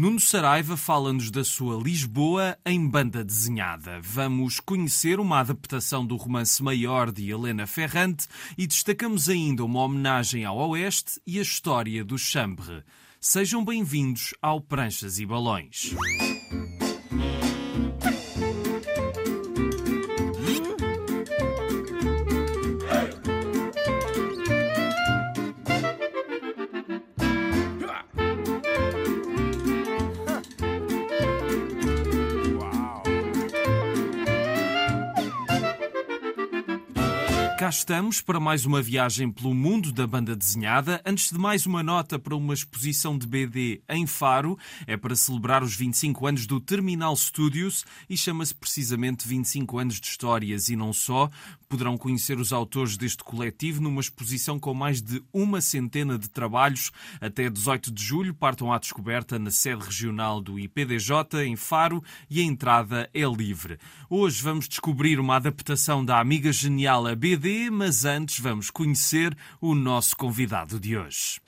Nuno Saraiva fala-nos da sua Lisboa em banda desenhada. Vamos conhecer uma adaptação do romance maior de Helena Ferrante e destacamos ainda uma homenagem ao Oeste e a história do Chambre. Sejam bem-vindos ao Pranchas e Balões. Cá estamos para mais uma viagem pelo mundo da banda desenhada. Antes de mais, uma nota para uma exposição de BD em Faro. É para celebrar os 25 anos do Terminal Studios e chama-se precisamente 25 anos de histórias e não só. Poderão conhecer os autores deste coletivo numa exposição com mais de uma centena de trabalhos. Até 18 de julho partam à descoberta na sede regional do IPDJ, em Faro, e a entrada é livre. Hoje vamos descobrir uma adaptação da amiga genial a BD mas antes vamos conhecer o nosso convidado de hoje.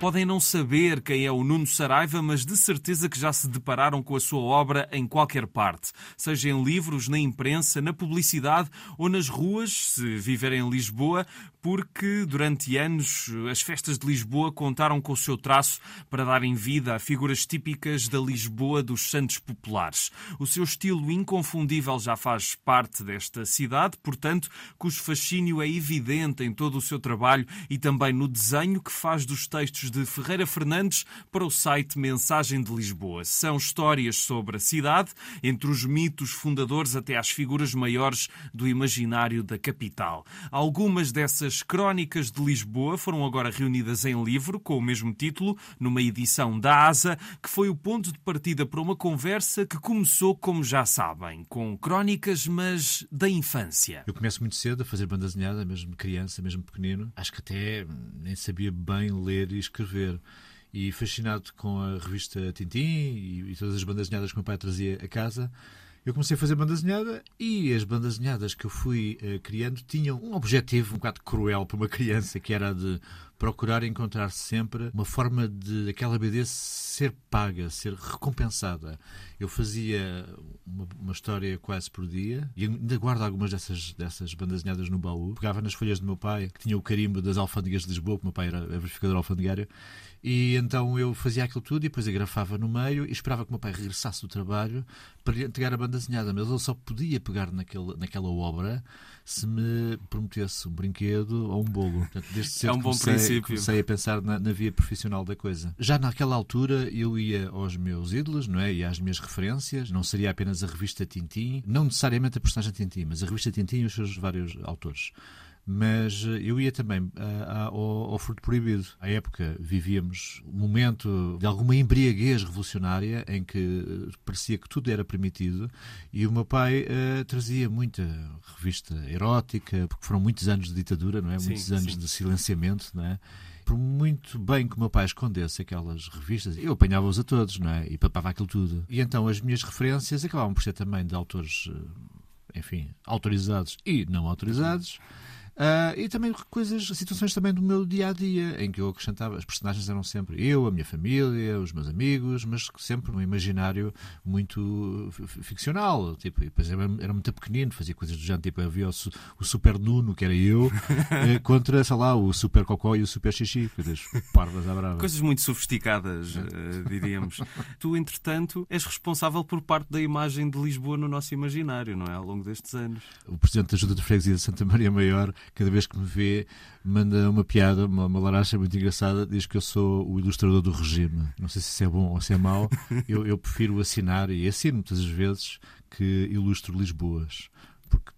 Podem não saber quem é o Nuno Saraiva, mas de certeza que já se depararam com a sua obra em qualquer parte, seja em livros, na imprensa, na publicidade ou nas ruas, se viverem em Lisboa, porque durante anos as festas de Lisboa contaram com o seu traço para darem vida a figuras típicas da Lisboa dos Santos Populares. O seu estilo inconfundível já faz parte desta cidade, portanto, cujo fascínio é evidente em todo o seu trabalho e também no desenho que faz dos textos de Ferreira Fernandes para o site Mensagem de Lisboa. São histórias sobre a cidade, entre os mitos fundadores até às figuras maiores do imaginário da capital. Algumas dessas as Crónicas de Lisboa foram agora reunidas em livro, com o mesmo título, numa edição da ASA, que foi o ponto de partida para uma conversa que começou, como já sabem, com crónicas, mas da infância. Eu começo muito cedo a fazer banda desenhada, mesmo criança, mesmo pequenino. Acho que até nem sabia bem ler e escrever e fascinado com a revista Tintim e, e, todas as bandas desenhadas que o meu pai trazia a casa, eu comecei a fazer banda desenhada e as bandas desenhadas que eu fui uh, criando tinham um objetivo um bocado cruel para uma criança, que era de procurar encontrar sempre uma forma de aquela BD ser paga, ser recompensada. Eu fazia uma, uma, história quase por dia e ainda guardo algumas dessas, dessas bandas desenhadas no baú. Pegava nas folhas do meu pai, que tinha o carimbo das alfândegas de Lisboa, porque meu pai era verificador alfandegário, e então eu fazia aquilo tudo e depois agrafava no meio e esperava que o meu pai regressasse do trabalho para lhe entregar a banda desenhada. Mas ele só podia pegar naquele, naquela obra se me prometesse um brinquedo ou um bolo. Portanto, desde cedo é um bom comecei, princípio. comecei a pensar na, na, via profissional da coisa. Já naquela altura eu ia aos meus ídolos não é? e às minhas referências. Não seria apenas a revista Tintim, não necessariamente a personagem Tintim, mas a revista Tintim e os seus vários autores mas eh, eu ia também uh, ao, ao Fruto Proibido. À época vivíamos um momento de alguma embriaguez revolucionária em que eh, parecia que tudo era permitido e o meu pai uh, trazia muita revista erótica, porque foram muitos anos de ditadura, não é? Sim, muitos anos sim. de silenciamento, não é? por muito bem que o meu pai escondesse aquelas revistas, eu apanhava-os a todos, não é? E papava aquilo tudo. E então as minhas referências acabavam por ser também de autores, enfim, autorizados e não autorizados. Uh, e também coisas, situações também do meu dia a dia, em que eu acrescentava, as personagens eram sempre eu, a minha família, os meus amigos, mas sempre um imaginário muito ficcional. Tipo, e depois era, era muito pequenino, fazia coisas do género, tipo, havia o, o Super Nuno, que era eu, eh, contra, sei lá, o Super Cocó e o Super Xixi, coisas parvas à brava. Coisas muito sofisticadas, uh, diríamos. tu, entretanto, és responsável por parte da imagem de Lisboa no nosso imaginário, não é? Ao longo destes anos. O Presidente da Junta de Freguesia de Santa Maria Maior cada vez que me vê, manda uma piada, uma, uma laracha muito engraçada, diz que eu sou o ilustrador do regime. Não sei se isso é bom ou se é mau. Eu, eu prefiro assinar, e assino muitas vezes, que ilustro Lisboas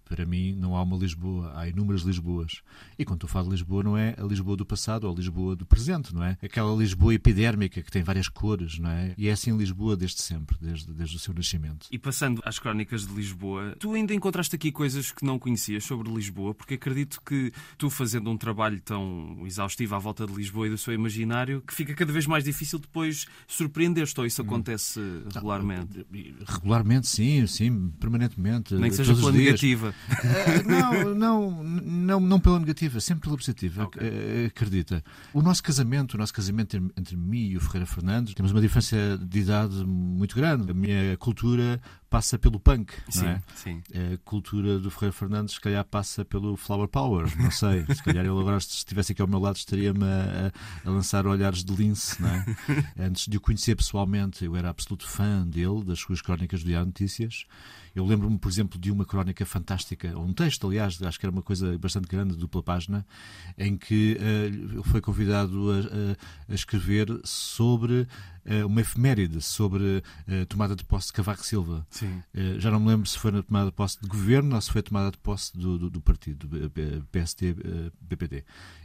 para mim não há uma Lisboa, há inúmeras Lisboas. E quando eu falo de Lisboa, não é a Lisboa do passado ou a Lisboa do presente, não é? Aquela Lisboa epidérmica que tem várias cores, não é? E é assim Lisboa desde sempre, desde, desde o seu nascimento. E passando às crónicas de Lisboa, tu ainda encontraste aqui coisas que não conhecias sobre Lisboa, porque acredito que tu fazendo um trabalho tão exaustivo à volta de Lisboa e do seu imaginário, que fica cada vez mais difícil depois surpreender-te, ou isso hum. acontece regularmente? Regularmente, sim, sim, permanentemente. Nem que seja pela negativa. Uh, não, não, não, não pela negativa, sempre pela positiva. Okay. Uh, acredita. O nosso casamento, o nosso casamento entre, entre mim e o Ferreira Fernandes, temos uma diferença de idade muito grande. A minha cultura passa pelo punk, sim, não é? Sim. A cultura do Ferreira Fernandes, se calhar, passa pelo Flower Power, não sei. Se calhar ele agora, se estivesse aqui ao meu lado, estaria-me a, a, lançar olhares de lince, não é? Antes de o conhecer pessoalmente, eu era absoluto fã dele, das suas crónicas do Diário Notícias. Eu lembro-me, por exemplo, de uma crónica fantástica, um texto, aliás, acho que era uma coisa bastante grande, dupla página, em que uh, foi convidado a, a, a escrever sobre uh, uma efeméride, sobre a uh, tomada de posse de Cavaco Silva. Uh, já não me lembro se foi na tomada de posse de governo ou se foi a tomada de posse do, do, do partido, do PST-BPD.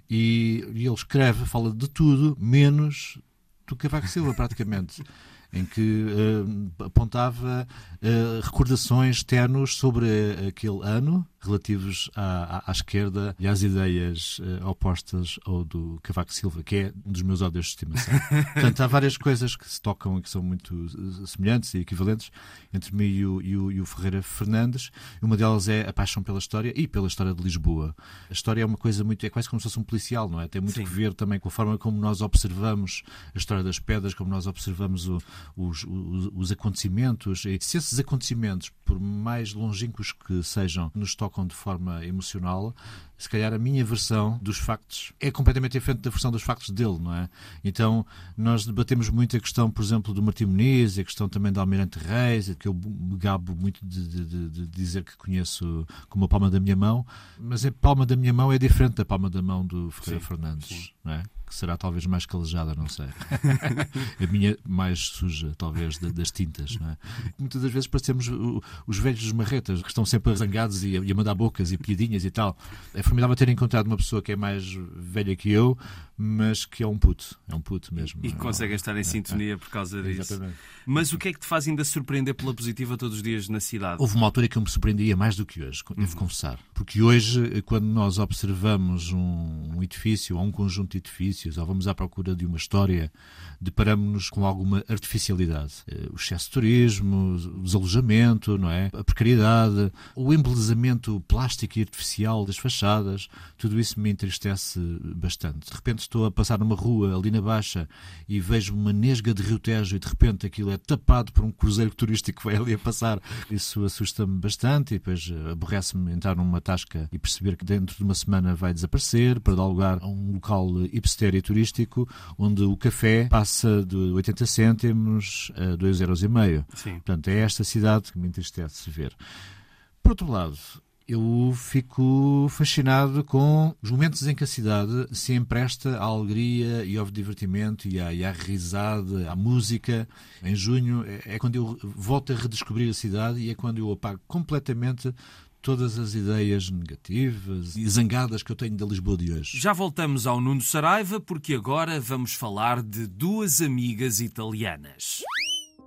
E, e ele escreve, fala de tudo, menos do Cavaco Silva, praticamente em que uh, apontava uh, recordações ternos sobre aquele ano relativos à, à, à, esquerda e às ideias uh, opostas ao do Cavaco Silva, que é um dos meus ódios de estimação. Portanto, há várias coisas que se tocam e que são muito semelhantes e equivalentes entre mim e o, e o, e o Ferreira Fernandes. Uma delas é a paixão pela história e pela história de Lisboa. A história é uma coisa muito, é quase como se fosse um policial, não é? Tem muito Sim. que ver também com a forma como nós observamos a história das pedras, como nós observamos o, os, os, os, acontecimentos. E se esses acontecimentos, por mais longínquos que sejam, nos tocam de forma emocional, se calhar a minha versão dos factos é completamente diferente da versão dos factos dele, não é? Então, nós debatemos muito a questão, por exemplo, do Martim Muniz, a questão também da Almirante Reis, que eu me gabo muito de, de, de, dizer que conheço como a palma da minha mão, mas a palma da minha mão é diferente da palma da mão do Ferreira sim, Fernandes, sim. não é? que será talvez mais calejada, não sei. a minha mais suja, talvez, das tintas. Não é? Muitas das vezes parecemos os velhos dos marretas, que estão sempre zangados e a, mandar bocas e piadinhas e tal. É formidável ter encontrado uma pessoa que é mais velha que eu, mas que é um puto. É um puto mesmo. E que conseguem estar em é, sintonia é, por causa disso. Exatamente. Mas o que é que te faz ainda surpreender pela positiva todos os dias na cidade? Houve uma altura que eu me surpreendia mais do que hoje, devo uhum. confessar. Porque hoje, quando nós observamos um edifício ou um conjunto de edifícios, ou vamos à procura de uma história, deparamos-nos com alguma artificialidade. Eh, o excesso de turismo, o desalojamento, não é? a precariedade, o embelezamento plástico e artificial das fachadas, tudo isso me entristece bastante. De repente estou a passar numa rua ali na Baixa e vejo uma nesga de Rio Tejo e de repente aquilo é tapado por um cruzeiro turístico que vai ali a passar. Isso assusta-me bastante e depois aborrece-me entrar numa tasca e perceber que dentro de uma semana vai desaparecer para dar lugar a um local hipster e turístico onde o café passa de 80 cêntimos a 2,5 euros. Sim. Portanto, é esta cidade que me entristece ver. Por outro lado, eu fico fascinado com os momentos em que a cidade se empresta à alegria e ao divertimento e à, e à risada, à música. Em junho é, é quando eu volto a redescobrir a cidade e é quando eu apago completamente todas as ideias negativas e zangadas que eu tenho da Lisboa de hoje. Já voltamos ao Nuno Saraiva porque agora vamos falar de duas amigas italianas.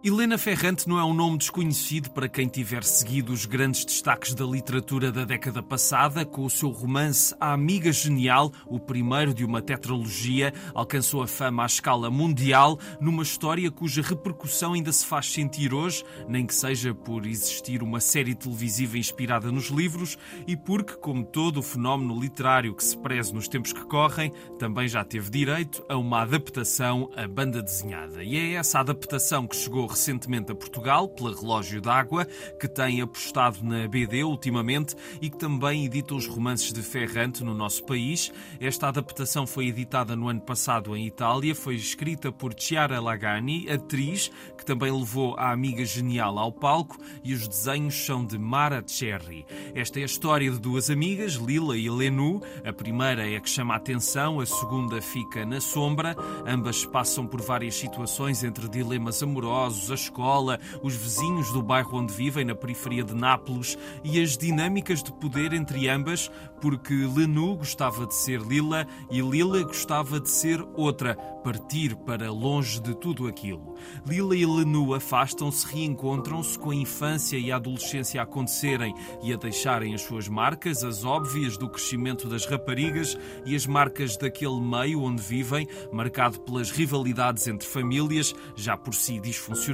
Helena Ferrante não é um nome desconhecido para quem tiver seguido os grandes destaques da literatura da década passada, com o seu romance A Amiga Genial, o primeiro de uma tetralogia, alcançou a fama à escala mundial, numa história cuja repercussão ainda se faz sentir hoje, nem que seja por existir uma série televisiva inspirada nos livros e porque, como todo o fenómeno literário que se preze nos tempos que correm, também já teve direito a uma adaptação à banda desenhada. E é essa adaptação que chegou recentemente a Portugal pela Relógio d'Água, que tem apostado na BD ultimamente e que também edita os romances de Ferrante no nosso país. Esta adaptação foi editada no ano passado em Itália, foi escrita por Chiara Lagani, atriz, que também levou a amiga genial ao palco, e os desenhos são de Mara Cherry. Esta é a história de duas amigas, Lila e Lenu. A primeira é a que chama a atenção, a segunda fica na sombra. Ambas passam por várias situações entre dilemas amorosos a escola, os vizinhos do bairro onde vivem, na periferia de Nápoles, e as dinâmicas de poder entre ambas, porque Lenu gostava de ser Lila e Lila gostava de ser outra, partir para longe de tudo aquilo. Lila e Lenu afastam-se, reencontram-se com a infância e a adolescência a acontecerem e a deixarem as suas marcas, as óbvias do crescimento das raparigas e as marcas daquele meio onde vivem, marcado pelas rivalidades entre famílias, já por si disfuncionais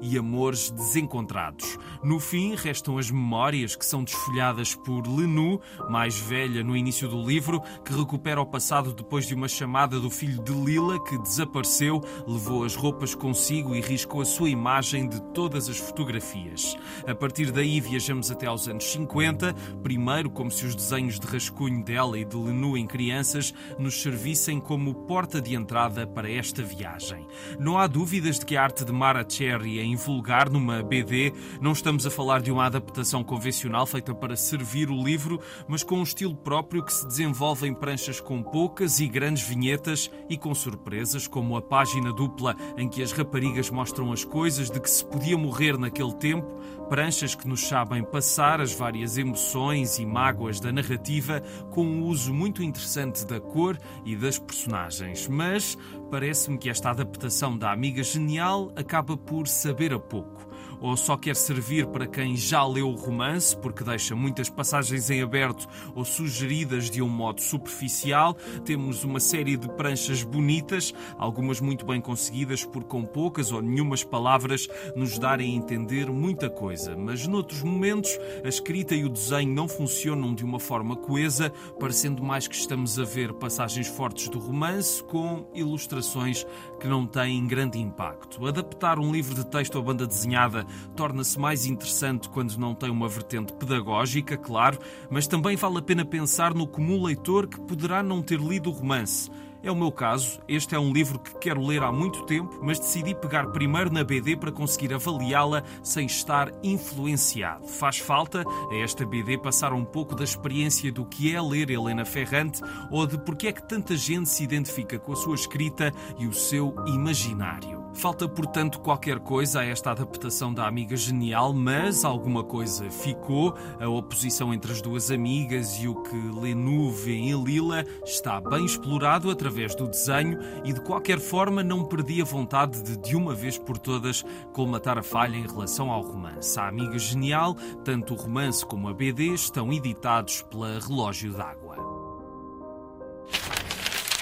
e amores desencontrados. No fim, restam as memórias que são desfolhadas por Lenu, mais velha no início do livro, que recupera o passado depois de uma chamada do filho de Lila que desapareceu, levou as roupas consigo e riscou a sua imagem de todas as fotografias. A partir daí viajamos até aos anos 50, primeiro como se os desenhos de rascunho dela e de Lenu em crianças nos servissem como porta de entrada para esta viagem. Não há dúvidas de que a arte de Mara Cherry é invulgar numa BD. Não estamos a falar de uma adaptação convencional feita para servir o livro, mas com um estilo próprio que se desenvolve em pranchas com poucas e grandes vinhetas e com surpresas, como a página dupla em que as raparigas mostram as coisas de que se podia morrer naquele tempo, pranchas que nos sabem passar as várias emoções e mágoas da narrativa com um uso muito interessante da cor e das personagens. Mas parece-me que esta adaptação da Amiga Genial acaba por saber a pouco ou só quer servir para quem já leu o romance, porque deixa muitas passagens em aberto ou sugeridas de um modo superficial. Temos uma série de pranchas bonitas, algumas muito bem conseguidas, por com poucas ou nenhumas palavras nos darem a entender muita coisa. Mas noutros momentos, a escrita e o desenho não funcionam de uma forma coesa, parecendo mais que estamos a ver passagens fortes do romance com ilustrações que não têm grande impacto. Adaptar um livro de texto à banda desenhada torna-se mais interessante quando não tem uma vertente pedagógica, claro, mas também vale a pena pensar no comum leitor que poderá não ter lido o romance. É o meu caso. Este é um livro que quero ler há muito tempo, mas decidi pegar primeiro na BD para conseguir avaliá-la sem estar influenciado. Faz falta a esta BD passar um pouco da experiência do que é ler Helena Ferrante ou de porque é que tanta gente se identifica com a sua escrita e o seu imaginário. Falta, portanto, qualquer coisa a esta adaptação da Amiga Genial, mas alguma coisa ficou. A oposição entre as duas amigas e o que Lenu vê em Lila está bem explorado através do desenho e, de qualquer forma, não perdi a vontade de, de uma vez por todas, colmatar a falha em relação ao romance. A Amiga Genial, tanto o romance como a BD, estão editados pela Relógio d'Água.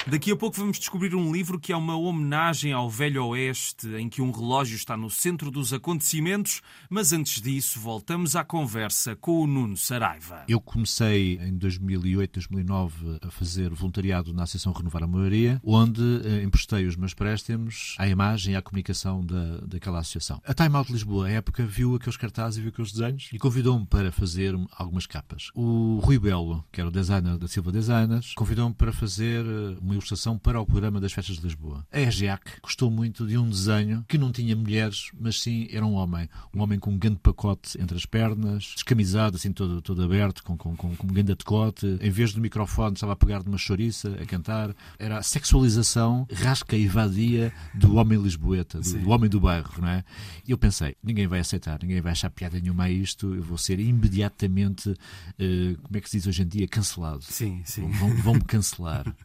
Daqui a pouco vamos descobrir um livro que é uma homenagem ao Velho Oeste, em que um relógio está no centro dos acontecimentos, mas antes disso voltamos à conversa com o Nuno Saraiva. Eu comecei em 2008, 2009 a fazer voluntariado na Associação Renovar a Moraria, onde eh, emprestei os meus préstimos à imagem e à comunicação da, daquela associação. A Time Out Lisboa, à época, viu aqueles cartazes e viu aqueles desenhos e convidou-me para fazer algumas capas. O Rui Belo, que era o designer da Silva Designers, convidou-me para fazer eh, uma ilustração para o programa das festas de Lisboa. A EGEAC gostou muito de um desenho que não tinha mulheres, mas sim era um homem. Um homem com um grande pacote entre as pernas, descamisado, assim todo, todo aberto, com, com, com, com um grande decote. Em vez do microfone, estava a pegar de uma chouriça, a cantar. Era a sexualização rasca e vadia do homem lisboeta, do, do homem do bairro, não é? E eu pensei, ninguém vai aceitar, ninguém vai achar piada nenhuma a isto, eu vou ser imediatamente, uh, como é que se diz hoje em dia, cancelado. Sim, sim. Vão-me vão cancelar.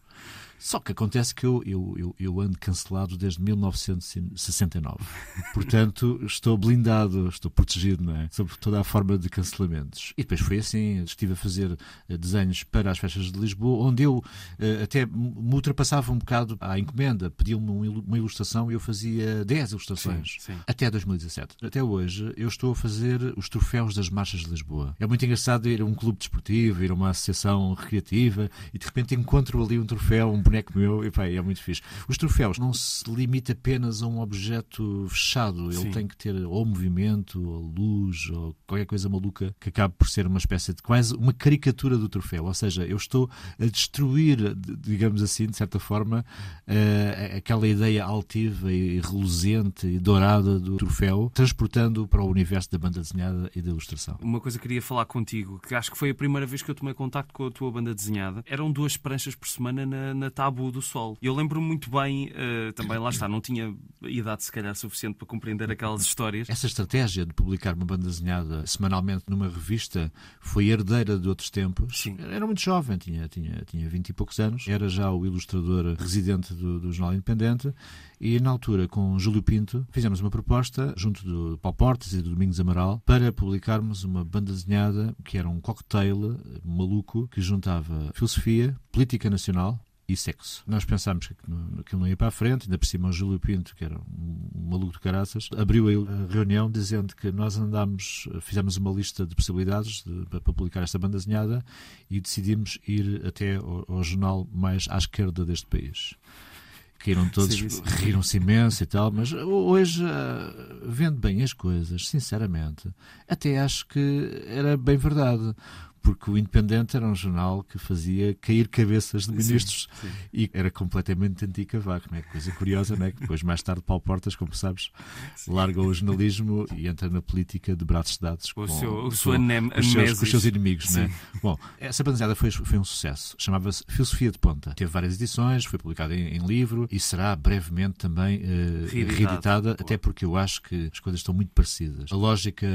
Só que acontece que eu, eu, eu, eu, ando cancelado desde 1969. Portanto, estou blindado, estou protegido, não é? Sobre toda a forma de cancelamentos. E depois foi assim, estive a fazer eh, desenhos para as festas de Lisboa, onde eu uh, até me ultrapassava um bocado à encomenda. Pediam-me uma ilustração e eu fazia 10 ilustrações. Sim, sim. Até 2017. Até hoje, eu estou a fazer os troféus das marchas de Lisboa. É muito engraçado ir a um clube desportivo, ir a uma associação recreativa e de repente encontro ali um troféu, um boneco meu, e pá, é muito fixe. Os troféus não se limita apenas a um objeto fechado, ele Sim. tem que ter ou movimento, ou luz, ou qualquer coisa maluca que acabe por ser uma espécie de quase uma caricatura do troféu. Ou seja, eu estou a destruir, digamos assim, de certa forma, uh, aquela ideia altiva e reluzente e dourada do troféu, transportando para o universo da banda desenhada e da ilustração. Uma coisa que queria falar contigo, que acho que foi a primeira vez que eu tomei contacto com a tua banda desenhada, eram duas pranchas por semana na, na Tabu do Sol. Eu lembro-me muito bem, uh, também lá está, não tinha idade se calhar suficiente para compreender aquelas histórias. Essa estratégia de publicar uma banda desenhada semanalmente numa revista foi herdeira de outros tempos. Sim. Era muito jovem, tinha, tinha, tinha 20 e poucos anos, era já o ilustrador residente do, do Jornal Independente e na altura com Júlio Pinto fizemos uma proposta junto do Paulo Portes e do Domingos Amaral para publicarmos uma banda desenhada que era um cocktail maluco que juntava filosofia, política nacional, e sexo. Nós pensámos que aquilo não ia para a frente, ainda por cima o Júlio Pinto, que era um maluco de caraças, abriu a reunião dizendo que nós andámos, fizemos uma lista de possibilidades de, para publicar esta banda desenhada e decidimos ir até ao, ao jornal mais à esquerda deste país. Caíram todos, riram-se imenso e tal, mas hoje, uh, vendo bem as coisas, sinceramente, até acho que era bem verdade porque o Independente era um jornal que fazia cair cabeças de ministros sim, sim. e era completamente anti-Cavaco, não é? Coisa curiosa, não é? Que depois, mais tarde, Paulo Portas, como sabes, sim. larga o jornalismo e entra na política de braços dados com, o seu, o seu com, os seus, com os seus inimigos, não é? Bom, essa bandeirada foi, foi um sucesso. Chamava-se Filosofia de Ponta. Teve várias edições, foi publicada em, em livro e será brevemente também uh, reeditada, até porque eu acho que as coisas estão muito parecidas. A lógica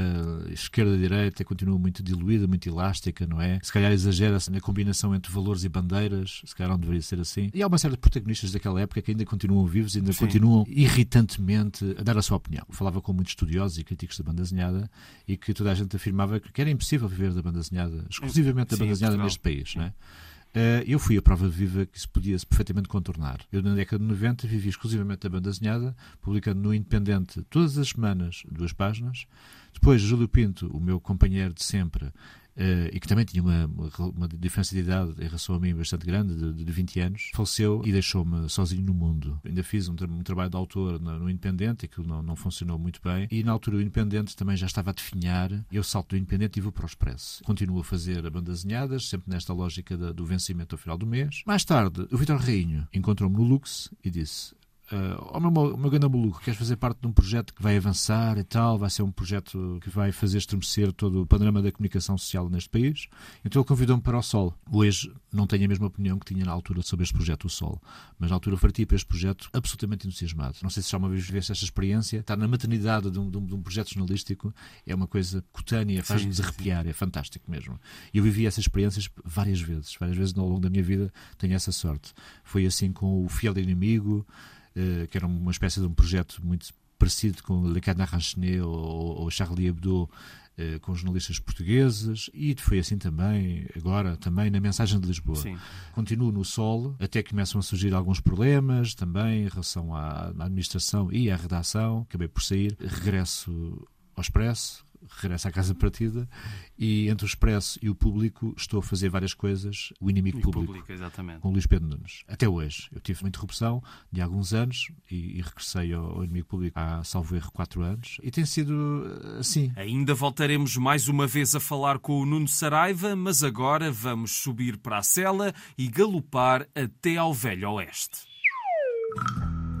esquerda-direita continua muito diluída, muito elástica não é? Se calhar exagera-se na combinação entre valores e bandeiras, se calhar não deveria ser assim. E há uma série de protagonistas daquela época que ainda continuam vivos e ainda Sim. continuam irritantemente a dar a sua opinião. Falava com muitos estudiosos e críticos da banda desenhada e que toda a gente afirmava que era impossível viver da banda desenhada, exclusivamente da banda desenhada neste país, não é? Uh, eu fui a prova viva que isso podia-se perfeitamente contornar. Eu, na década de 90, vivi exclusivamente da banda desenhada, publicando no Independente todas as semanas duas páginas. Depois, Júlio Pinto, o meu companheiro de sempre, Uh, e que também tinha uma, uma, diferença de idade em relação a mim bastante grande, de, de 20 anos, faleceu e deixou-me sozinho no mundo. Ainda fiz um, um trabalho de autor no, no Independente, que não, não funcionou muito bem, e na altura o Independente também já estava a definhar. Eu salto do Independente e vou para o Expresso. Continuo a fazer desenhadas, sempre nesta lógica da, do vencimento ao final do mês. Mais tarde, o Vitor Rainho encontrou-me no Lux e disse: Uh, oh meu, meu grande maluco, queres fazer parte de um projeto que vai avançar e tal, vai ser um projeto que vai fazer estremecer todo o panorama da comunicação social neste país. Então ele convidou-me para o Sol. Hoje não tenho a mesma opinião que tinha na altura sobre este projeto, o Sol, mas na altura parti para este projeto absolutamente entusiasmado. Não sei se já uma vez viveste esta experiência, estar na maternidade de um, de um, de um projeto jornalístico é uma coisa cutânea, faz-nos arrepiar, é fantástico mesmo. E eu vivi essas experiências várias vezes, várias vezes ao longo da minha vida tenho essa sorte. Foi assim com o Fiel Inimigo, que era uma espécie de um projeto muito parecido com Le Canard Enchaîné ou, ou Charlie Hebdo, eh, com jornalistas portugueses e foi assim também, agora também na Mensagem de Lisboa. Sim. Continuo no Sol, até começam a surgir alguns problemas também em relação à, à administração e à redação. Acabei por sair, regresso ao Expresso, regressa à casa partida e entre o Expresso e o Público estou a fazer várias coisas, o inimigo público, público exatamente. com o Luís Pedro Nunes. Até hoje. Eu tive uma interrupção de alguns anos e, e regressei ao, ao, inimigo público há, salvo erro, quatro anos e tem sido eh, assim. Ainda voltaremos mais uma vez a falar com o Nuno Saraiva, mas agora vamos subir para a cela e galopar até ao Velho Oeste.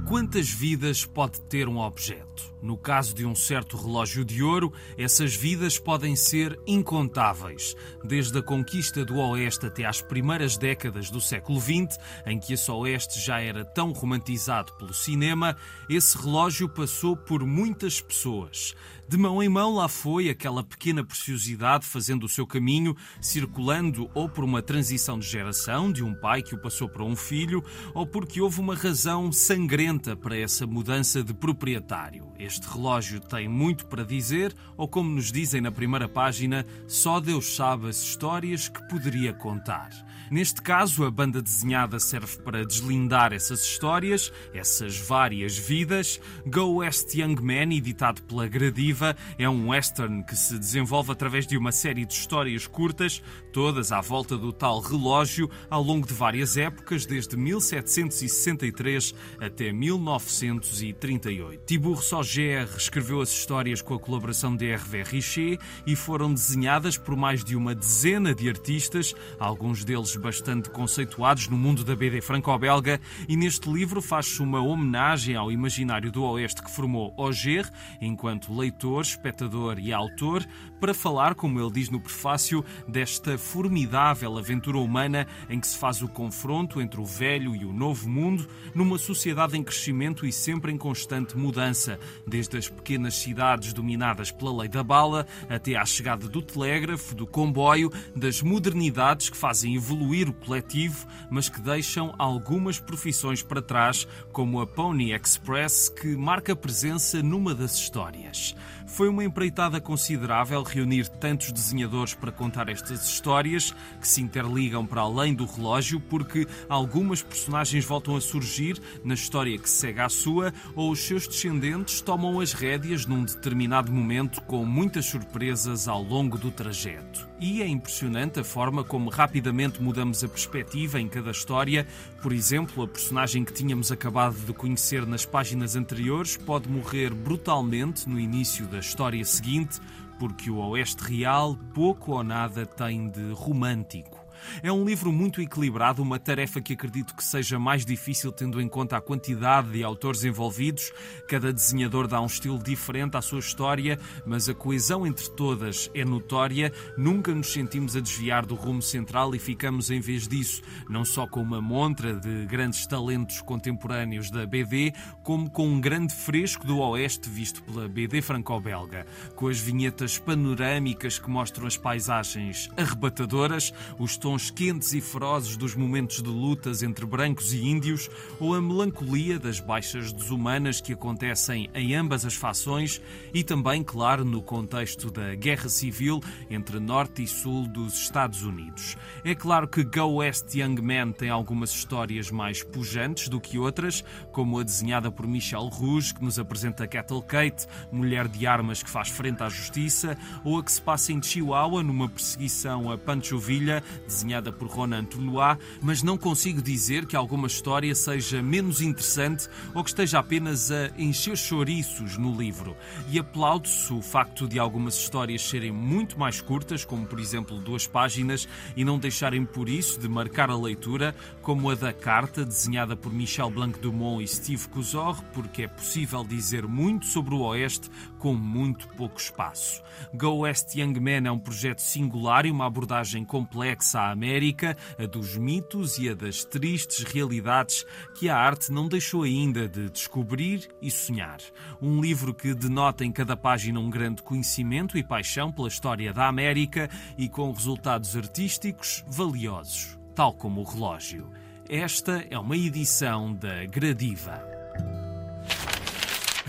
Quantas vidas pode ter um objeto? No caso de um certo relógio de ouro, essas vidas podem ser incontáveis. Desde a conquista do Oeste até às primeiras décadas do século XX, em que esse Oeste já era tão romantizado pelo cinema, esse relógio passou por muitas pessoas. De mão em mão lá foi aquela pequena preciosidade fazendo o seu caminho, circulando ou por uma transição de geração, de um pai que o passou para um filho, ou porque houve uma razão sangrenta para essa mudança de proprietário. Este relógio tem muito para dizer, ou como nos dizem na primeira página, só Deus sabe as histórias que poderia contar. Neste caso, a banda desenhada serve para deslindar essas histórias, essas várias vidas. Go West Young Man, editado pela Gradiva, é um western que se desenvolve através de uma série de histórias curtas, todas à volta do tal relógio, ao longo de várias épocas, desde 1763 até 1938. Thibaut Sauger escreveu as histórias com a colaboração de Hervé Richer e foram desenhadas por mais de uma dezena de artistas, alguns deles bastante conceituados no mundo da BD franco-belga, e neste livro faz-se uma homenagem ao imaginário do Oeste que formou Auger, enquanto leitor, espectador e autor, para falar, como ele diz no prefácio, desta formidável aventura humana em que se faz o confronto entre o velho e o novo mundo, numa sociedade em crescimento e sempre em constante mudança, desde as pequenas cidades dominadas pela lei da bala até à chegada do telégrafo, do comboio, das modernidades que fazem evoluir o coletivo, mas que deixam algumas profissões para trás, como a Pony Express, que marca presença numa das histórias. Foi uma empreitada considerável reunir tantos desenhadores para contar estas histórias que se interligam para além do relógio, porque algumas personagens voltam a surgir na história que segue à sua ou os seus descendentes tomam as rédeas num determinado momento com muitas surpresas ao longo do trajeto. E é impressionante a forma como rapidamente mudamos a perspectiva em cada história. Por exemplo, a personagem que tínhamos acabado de conhecer nas páginas anteriores pode morrer brutalmente no início da história seguinte, porque o Oeste Real pouco ou nada tem de romântico. É um livro muito equilibrado, uma tarefa que acredito que seja mais difícil tendo em conta a quantidade de autores envolvidos. Cada desenhador dá um estilo diferente à sua história, mas a coesão entre todas é notória. Nunca nos sentimos a desviar do rumo central e ficamos, em vez disso, não só com uma montra de grandes talentos contemporâneos da BD, como com um grande fresco do Oeste visto pela BD franco-belga, com as vinhetas panorâmicas que mostram as paisagens arrebatadoras, os tons tons quentes e ferozes dos momentos de lutas entre brancos e índios ou a melancolia das baixas desumanas que acontecem em ambas as fações e também, claro, no contexto da guerra civil entre norte e sul dos Estados Unidos. É claro que Go West Young Man tem algumas histórias mais pujantes do que outras, como a desenhada por Michel Rouge, que nos apresenta Kettle Kate, mulher de armas que faz frente à justiça, ou a que se passa em Chihuahua numa perseguição a Pancho Villa, desenhada por Ronan Tournois, mas não consigo dizer que alguma história seja menos interessante ou que esteja apenas a encher chouriços no livro. E aplaudo-se o facto de algumas histórias serem muito mais curtas, como por exemplo duas páginas, e não deixarem por isso de marcar a leitura, como a da Carta, desenhada por Michel Blanc-Dumont e Steve Cusor, porque é possível dizer muito sobre o Oeste com muito pouco espaço. Go West Young Man é um projeto singular e uma abordagem complexa à América, a dos mitos e a das tristes realidades que a arte não deixou ainda de descobrir e sonhar. Um livro que denota em cada página um grande conhecimento e paixão pela história da América e com resultados artísticos valiosos, tal como o relógio. Esta é uma edição da Gradiva.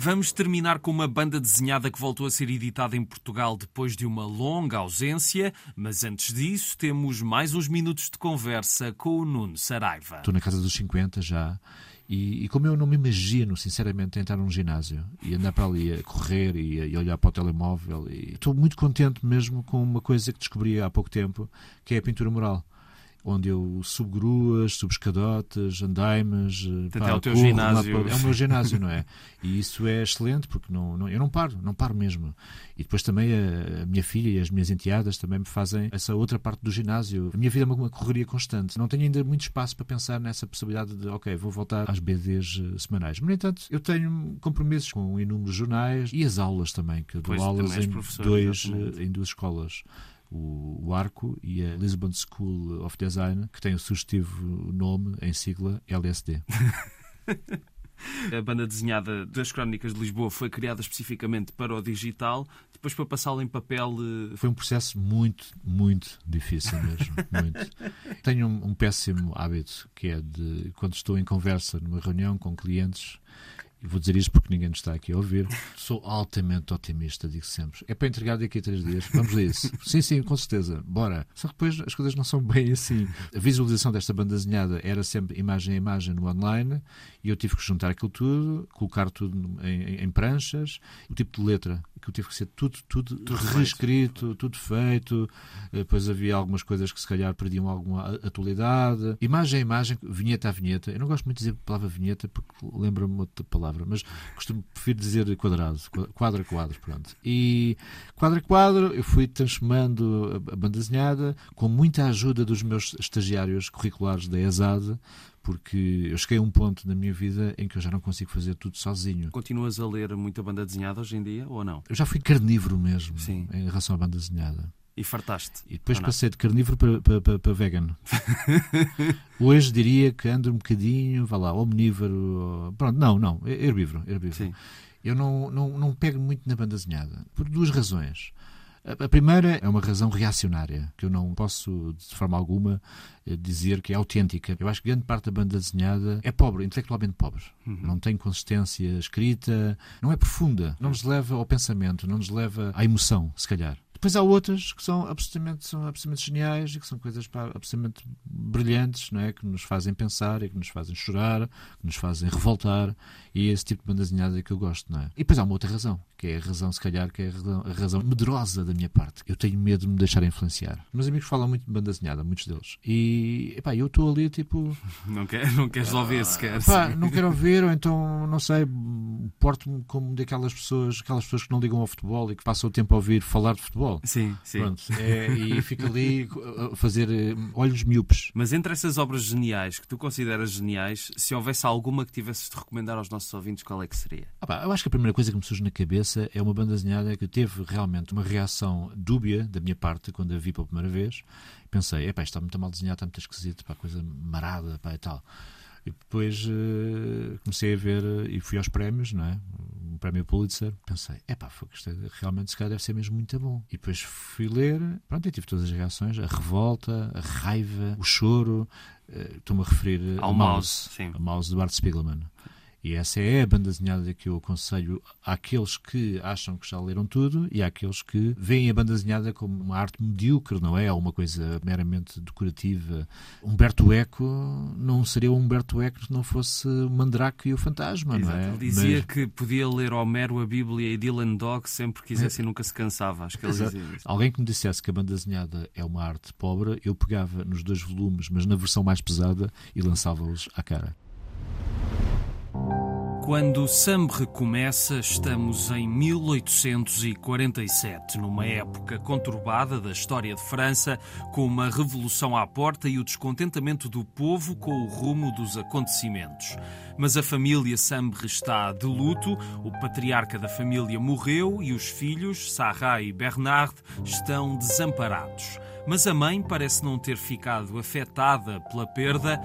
Vamos terminar com uma banda desenhada que voltou a ser editada em Portugal depois de uma longa ausência, mas antes disso temos mais uns minutos de conversa com o Nuno Saraiva. Estou na casa dos 50 já. E, e, como eu não me imagino, sinceramente, entrar num ginásio e andar para ali a correr e, e olhar para o telemóvel, estou muito contente mesmo com uma coisa que descobri há pouco tempo, que é a pintura mural onde eu subo gruas, subo escadotes, andaimes. Eh, Até o teu ginásio. É o meu ginásio, não é? E isso é excelente porque não, não, eu não paro, não paro mesmo. E depois também a, a, minha filha e as minhas enteadas também me fazem essa outra parte do ginásio. A minha vida é uma, correria constante. Não tenho ainda muito espaço para pensar nessa possibilidade de, ok, vou voltar às BDs eh, semanais. Mas, no entanto, eu tenho compromissos com inúmeros jornais e as aulas também, que eu dou pois, aulas em, dois, uh, em duas escolas o, o Arco e a Lisbon School of Design, que tem o sugestivo nome em sigla LSD. A banda desenhada das Crónicas de Lisboa foi criada especificamente para o digital, depois para passá-la em papel. Eh, foi um processo muito, muito difícil mesmo. muito. Tenho um, um péssimo hábito que é de, quando estou em conversa numa reunião com clientes, e vou dizer isto porque ninguém está aqui a ouvir. Sou altamente otimista, digo sempre. É para entregar daqui a três dias. Vamos a isso. sim, sim, com certeza. Bora. Só que depois as coisas não são bem assim. A visualização desta banda desenhada era sempre imagem a imagem no online e eu tive que juntar aquilo tudo, colocar tudo em, em pranchas, o tipo de letra que tive que ser tudo, tudo, tudo reescrito, feito. tudo feito. Eh, depois havia algumas coisas que se calhar perdiam alguma atualidade. Imagem a imagem, vinheta a vinheta. Eu não gosto muito de dizer a palavra vinheta porque lembra-me outra palavra, mas costumo, prefiro dizer quadrado, quadro a quadro, pronto. E quadro a quadro eu fui transformando a banda desenhada com muita ajuda dos meus estagiários curriculares da ESAD, porque eu cheguei a um ponto na minha vida em que eu já não consigo fazer tudo sozinho. Continuas a ler muita banda desenhada hoje em dia ou não? Eu já fui carnívoro mesmo Sim. em relação à banda desenhada. E fartaste. E depois passei de carnívoro para, para, para, para vegan. Hoje diria que ando um bocadinho, vá lá, omnívoro. Pronto, não, não, herbívoro. herbívoro. Sim. Eu não, não, não pego muito na banda desenhada, por duas razões. A primeira é uma razão reacionária, que eu não posso, de forma alguma, eh, dizer que é autêntica. Eu acho que grande parte da banda desenhada é pobre, intelectualmente pobre. Uhum. Não tem consistência escrita, não é profunda, não nos leva ao pensamento, não nos leva à emoção, se calhar. Depois há outras que são absolutamente, são absolutamente geniais e que são coisas pá, absolutamente brilhantes, não é? que nos fazem pensar e que nos fazem chorar, que nos fazem revoltar. E é esse tipo de banda desenhada que eu gosto. Não é? E depois há uma outra razão, que é a razão, se calhar, que é a razão, a razão medrosa da minha parte. Eu tenho medo de me deixar influenciar. Meus amigos falam muito de banda muitos deles. E epá, eu estou ali tipo. Não, quer, não queres ouvir sequer. Epá, não quero ouvir, ou então, não sei, porto-me como daquelas pessoas, aquelas pessoas que não ligam ao futebol e que passam o tempo a ouvir falar de futebol futebol. Sim, sim. Pronto, é, e fica ali a fazer eh, olhos miúpes. Mas entre essas obras geniais, que tu consideras geniais, se houvesse alguma que tivesses de recomendar aos nossos ouvintes, qual é que seria? Ah, pá, eu acho que a primeira coisa que me surge na cabeça é uma banda desenhada que teve realmente uma reação dúbia da minha parte quando a vi pela primeira vez. Pensei, epá, está muito mal desenhado, está muito esquisito, pá, coisa marada pá, e tal. E depois uh, comecei a ver uh, e fui aos prémios, não é? O prémio Pulitzer. Pensei, é pá, isto é, realmente se calhar deve ser mesmo muito bom. E depois fui ler, pronto, e tive todas as reações: a revolta, a raiva, o choro. Uh, Estou-me a referir ao Mouse, sim. a Mouse do Art Spiegelman. E essa é a banda desenhada que eu aconselho àqueles que acham que já leram tudo e àqueles que veem a banda desenhada como uma arte medíocre, não é? Ou uma coisa meramente decorativa. Humberto Eco não seria Humberto Eco se não fosse o Mandrake e o Fantasma, Exato. não é? Ele dizia Mas... que podia ler Homero, a Bíblia e Dylan Dog sempre quisesse é. e nunca se cansava. Acho que ele dizia isso. Alguém que me dissesse que a banda desenhada é uma arte pobre, eu pegava nos dois volumes, mas na versão mais pesada, e lançava-os à cara. Quando Sam recomeça, estamos em 1847, numa época conturbada da história de França, com uma revolução à porta e o descontentamento do povo com o rumo dos acontecimentos. Mas a família Sambre está de luto, o patriarca da família morreu e os filhos, Sarah e Bernard, estão desamparados. Mas a mãe parece não ter ficado afetada pela perda.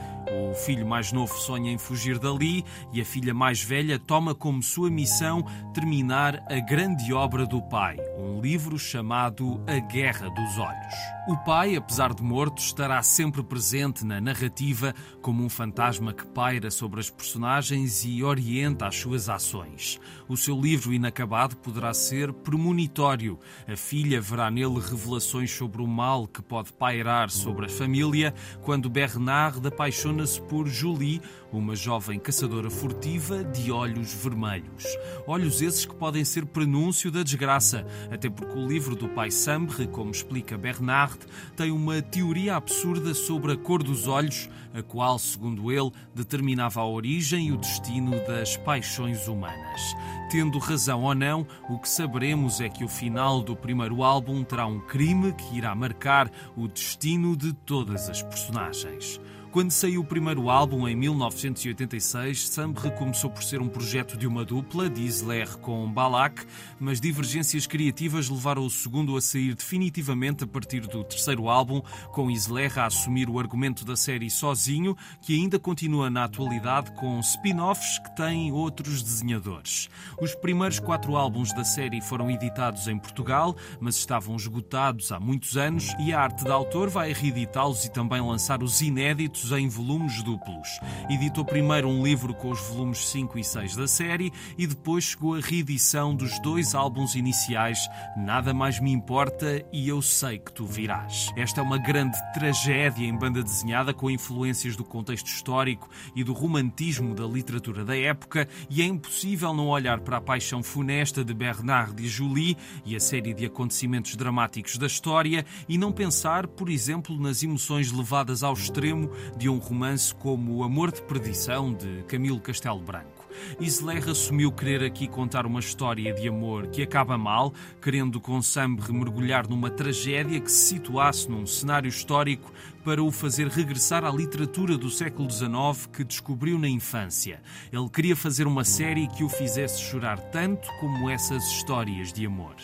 O filho mais novo sonha em fugir dali e a filha mais velha toma como sua missão terminar a grande obra do pai, um livro chamado A Guerra dos Olhos. O pai, apesar de morto, estará sempre presente na narrativa como um fantasma que paira sobre as personagens e orienta as suas ações. O seu livro inacabado poderá ser premonitório. A filha verá nele revelações sobre o mal que pode pairar sobre a família quando Bernard apaixona-se por Julie, uma jovem caçadora furtiva de olhos vermelhos. Olhos esses que podem ser prenúncio da desgraça, até porque o livro do pai Sambre, como explica Bernard, tem uma teoria absurda sobre a cor dos olhos, a qual, segundo ele, determinava a origem e o destino das paixões humanas. Tendo razão ou não, o que saberemos é que o final do primeiro álbum terá um crime que irá marcar o destino de todas as personagens. Quando saiu o primeiro álbum, em 1986, Sambre começou por ser um projeto de uma dupla, de Isler com Balak, mas divergências criativas levaram o segundo a sair definitivamente a partir do terceiro álbum, com Isler a assumir o argumento da série sozinho, que ainda continua na atualidade com spin-offs que têm outros desenhadores. Os primeiros quatro álbuns da série foram editados em Portugal, mas estavam esgotados há muitos anos, e a arte de autor vai reeditá-los e também lançar os inéditos em volumes duplos. Editou primeiro um livro com os volumes 5 e 6 da série e depois chegou a reedição dos dois álbuns iniciais, Nada Mais Me Importa e Eu Sei Que Tu Virás. Esta é uma grande tragédia em banda desenhada com influências do contexto histórico e do romantismo da literatura da época e é impossível não olhar para a paixão funesta de Bernard e Julie e a série de acontecimentos dramáticos da história e não pensar, por exemplo, nas emoções levadas ao extremo de um romance como O Amor de Perdição, de Camilo Castelo Branco. Isler assumiu querer aqui contar uma história de amor que acaba mal, querendo com Sambre mergulhar numa tragédia que se situasse num cenário histórico para o fazer regressar à literatura do século XIX que descobriu na infância. Ele queria fazer uma série que o fizesse chorar tanto como essas histórias de amor.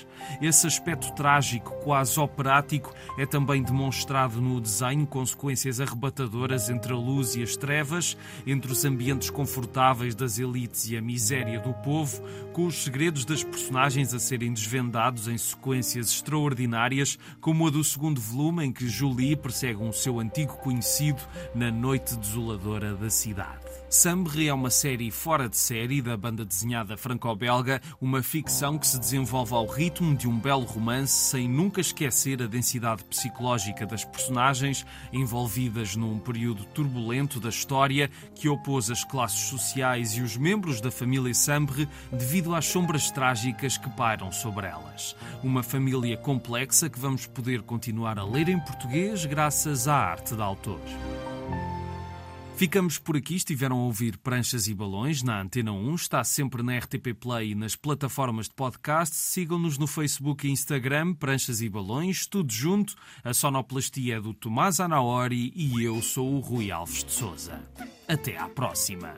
Esse aspecto trágico, quase operático, é também demonstrado no desenho, consequências arrebatadoras entre a luz e as trevas, entre os ambientes confortáveis das elites e a miséria do povo, com os segredos das personagens a serem desvendados em sequências extraordinárias, como a do segundo volume, em que Julie persegue um seu antigo conhecido na noite desoladora da cidade. Sambre é uma série fora de série da banda desenhada franco-belga, uma ficção que se desenvolve ao ritmo de um belo romance sem nunca esquecer a densidade psicológica das personagens envolvidas num período turbulento da história que opôs as classes sociais e os membros da família Sambre devido às sombras trágicas que pairam sobre elas. Uma família complexa que vamos poder continuar a ler em português graças à arte da autor. Ficamos por aqui. Estiveram a ouvir Pranchas e Balões na Antena 1. Está sempre na RTP Play e nas plataformas de podcast. Sigam-nos no Facebook e Instagram, Pranchas e Balões, tudo junto. A sonoplastia é do Tomás Anaori e eu sou o Rui Alves de Souza. Até à próxima.